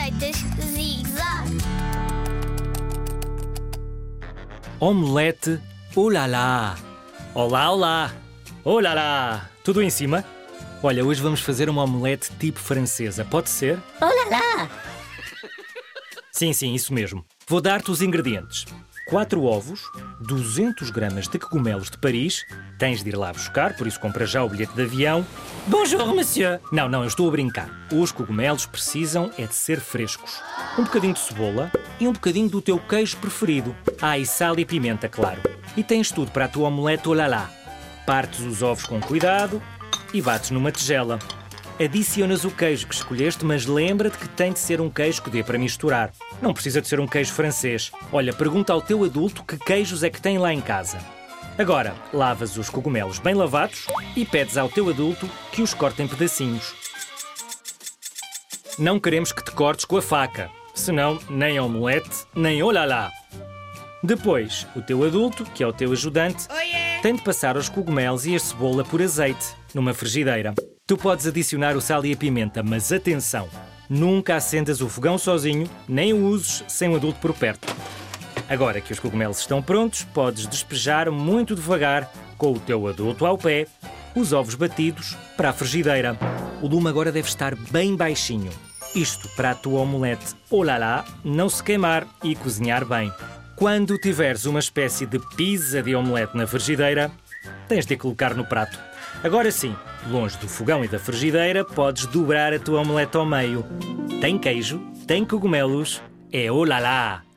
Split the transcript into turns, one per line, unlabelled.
Receitas Zig-Zag.
Omelete olá Olá, olá! Olá! Tudo em cima? Olha, hoje vamos fazer uma omelete tipo francesa. Pode ser?
Olá
Sim, sim, isso mesmo. Vou dar-te os ingredientes. 4 ovos, 200 gramas de cogumelos de Paris. Tens de ir lá buscar, por isso compra já o bilhete de avião. Bonjour, monsieur! Não, não, eu estou a brincar. Os cogumelos precisam é de ser frescos. Um bocadinho de cebola e um bocadinho do teu queijo preferido. Ah, e sal e pimenta, claro. E tens tudo para a tua omelete olá Partes os ovos com cuidado e bates numa tigela. Adicionas o queijo que escolheste, mas lembra-te que tem de ser um queijo que dê para misturar. Não precisa de ser um queijo francês. Olha, pergunta ao teu adulto que queijos é que tem lá em casa. Agora, lavas os cogumelos bem lavados e pedes ao teu adulto que os corte em pedacinhos. Não queremos que te cortes com a faca, senão nem omelete, nem olá Depois, o teu adulto, que é o teu ajudante, tem de passar os cogumelos e a cebola por azeite, numa frigideira. Tu podes adicionar o sal e a pimenta, mas atenção! Nunca acendas o fogão sozinho, nem o uses sem o adulto por perto. Agora que os cogumelos estão prontos, podes despejar muito devagar, com o teu adulto ao pé, os ovos batidos para a frigideira. O lume agora deve estar bem baixinho. Isto para a tua omelete olá não se queimar e cozinhar bem. Quando tiveres uma espécie de pizza de omelete na frigideira, tens de a colocar no prato. Agora sim, longe do fogão e da frigideira, podes dobrar a tua omelete ao meio. Tem queijo, tem cogumelos, é olá lá!